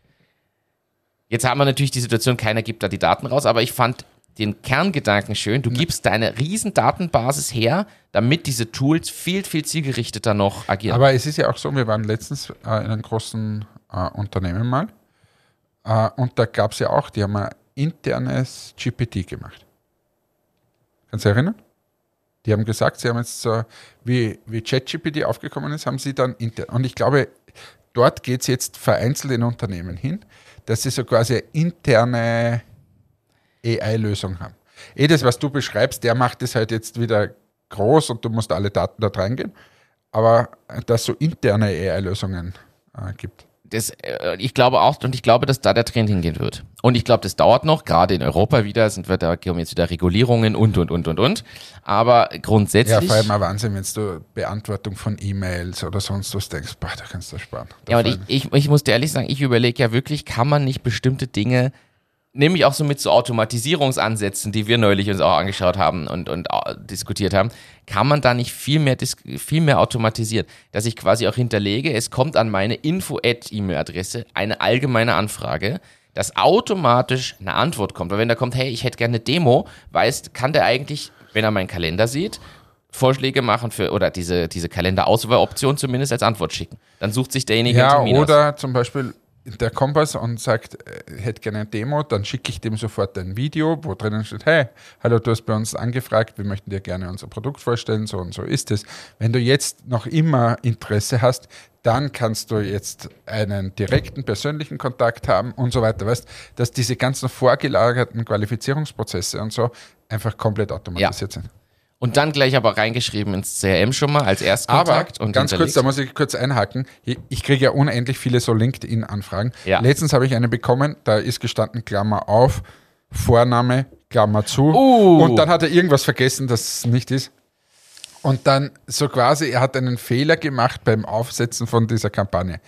Jetzt haben wir natürlich die Situation, keiner gibt da die Daten raus, aber ich fand den Kerngedanken schön. Du gibst deine riesen Datenbasis her, damit diese Tools viel, viel zielgerichteter noch agieren. Aber es ist ja auch so, wir waren letztens äh, in einem großen äh, Unternehmen mal äh, und da gab es ja auch, die haben ein internes GPT gemacht. Kannst du dich erinnern? Die haben gesagt, sie haben jetzt so, wie, wie ChatGPT aufgekommen ist, haben sie dann intern. Und ich glaube, dort geht es jetzt vereinzelt in Unternehmen hin, dass sie so quasi interne AI-Lösung haben. Eh das, was du beschreibst, der macht es halt jetzt wieder groß und du musst alle Daten dort reingehen. Aber dass es so interne AI-Lösungen äh, gibt das, äh, ich glaube auch, und ich glaube, dass da der Trend hingehen wird. Und ich glaube, das dauert noch, gerade in Europa wieder, sind wir da, kommen jetzt wieder Regulierungen und, und, und, und, und. Aber grundsätzlich. Ja, vor allem ein Wahnsinn, wenn du Beantwortung von E-Mails oder sonst was denkst, boah, da kannst du sparen. Da ja, und ich, ich, ich muss dir ehrlich sagen, ich überlege ja wirklich, kann man nicht bestimmte Dinge nämlich auch so mit so Automatisierungsansätzen, die wir neulich uns auch angeschaut haben und, und äh, diskutiert haben, kann man da nicht viel mehr, viel mehr automatisieren, dass ich quasi auch hinterlege, es kommt an meine Info-E-Mail-Adresse eine allgemeine Anfrage, dass automatisch eine Antwort kommt. Weil wenn da kommt, hey, ich hätte gerne eine Demo, weißt, kann der eigentlich, wenn er meinen Kalender sieht, Vorschläge machen für oder diese, diese Kalenderauswahloption zumindest als Antwort schicken. Dann sucht sich derjenige ja, einen Termin oder aus. zum Beispiel der Kompass und sagt, äh, hätte gerne eine Demo, dann schicke ich dem sofort ein Video, wo drinnen steht, hey, hallo, du hast bei uns angefragt, wir möchten dir gerne unser Produkt vorstellen, so und so ist es. Wenn du jetzt noch immer Interesse hast, dann kannst du jetzt einen direkten persönlichen Kontakt haben und so weiter. Weißt, dass diese ganzen vorgelagerten Qualifizierungsprozesse und so einfach komplett automatisiert ja. sind. Und dann gleich aber reingeschrieben ins CRM schon mal als Erstkontakt. Aber und ganz kurz, da muss ich kurz einhaken. Ich kriege ja unendlich viele so LinkedIn-Anfragen. Ja. Letztens habe ich eine bekommen, da ist gestanden Klammer auf, Vorname, Klammer zu. Uh. Und dann hat er irgendwas vergessen, das es nicht ist. Und dann so quasi, er hat einen Fehler gemacht beim Aufsetzen von dieser Kampagne.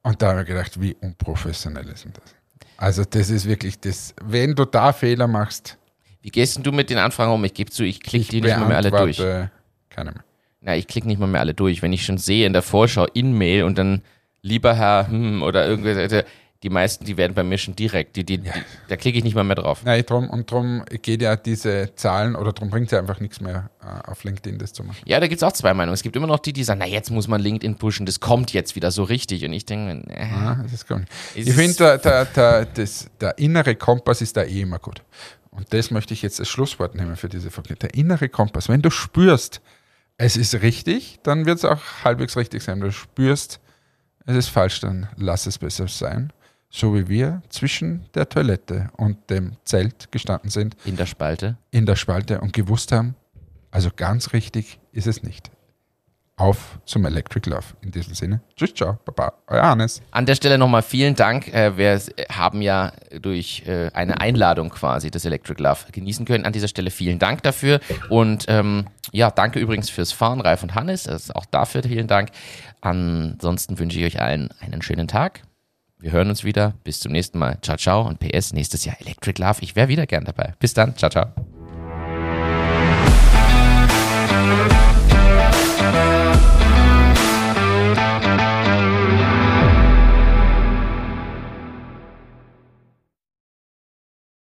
Und da habe ich gedacht, wie unprofessionell ist denn das? Also das ist wirklich das, wenn du da Fehler machst, wie gehst du mit den Anfragen um? Ich gebe zu, ich klicke die nicht mal mehr alle durch. Keine mehr. Na, ich klicke nicht mal mehr alle durch. Wenn ich schon sehe in der Vorschau In-Mail und dann lieber Herr hm, oder irgendwas, die meisten, die werden bei mir schon direkt. Die, die, die, da klicke ich nicht mal mehr drauf. Nein, drum, und darum geht ja diese Zahlen oder darum bringt es ja einfach nichts mehr äh, auf LinkedIn, das zu machen. Ja, da gibt es auch zwei Meinungen. Es gibt immer noch die, die sagen, na jetzt muss man LinkedIn pushen, das kommt jetzt wieder so richtig. Und ich denke, äh, Ja, das ist komisch. Es Ich finde, der, der, der, das, der innere Kompass ist da eh immer gut. Und das möchte ich jetzt als Schlusswort nehmen für diese Folge. Der innere Kompass. Wenn du spürst, es ist richtig, dann wird es auch halbwegs richtig sein. Wenn du spürst, es ist falsch, dann lass es besser sein. So wie wir zwischen der Toilette und dem Zelt gestanden sind, in der Spalte. in der Spalte und gewusst haben, also ganz richtig ist es nicht. Auf zum Electric Love. In diesem Sinne. Tschüss, ciao, baba, euer Hannes. An der Stelle nochmal vielen Dank. Äh, wir haben ja durch äh, eine Einladung quasi das Electric Love genießen können. An dieser Stelle vielen Dank dafür. Und ähm, ja, danke übrigens fürs Fahren, Ralf und Hannes. Also auch dafür vielen Dank. Ansonsten wünsche ich euch allen einen schönen Tag. Wir hören uns wieder. Bis zum nächsten Mal. Ciao, ciao. Und PS, nächstes Jahr Electric Love. Ich wäre wieder gern dabei. Bis dann. Ciao, ciao.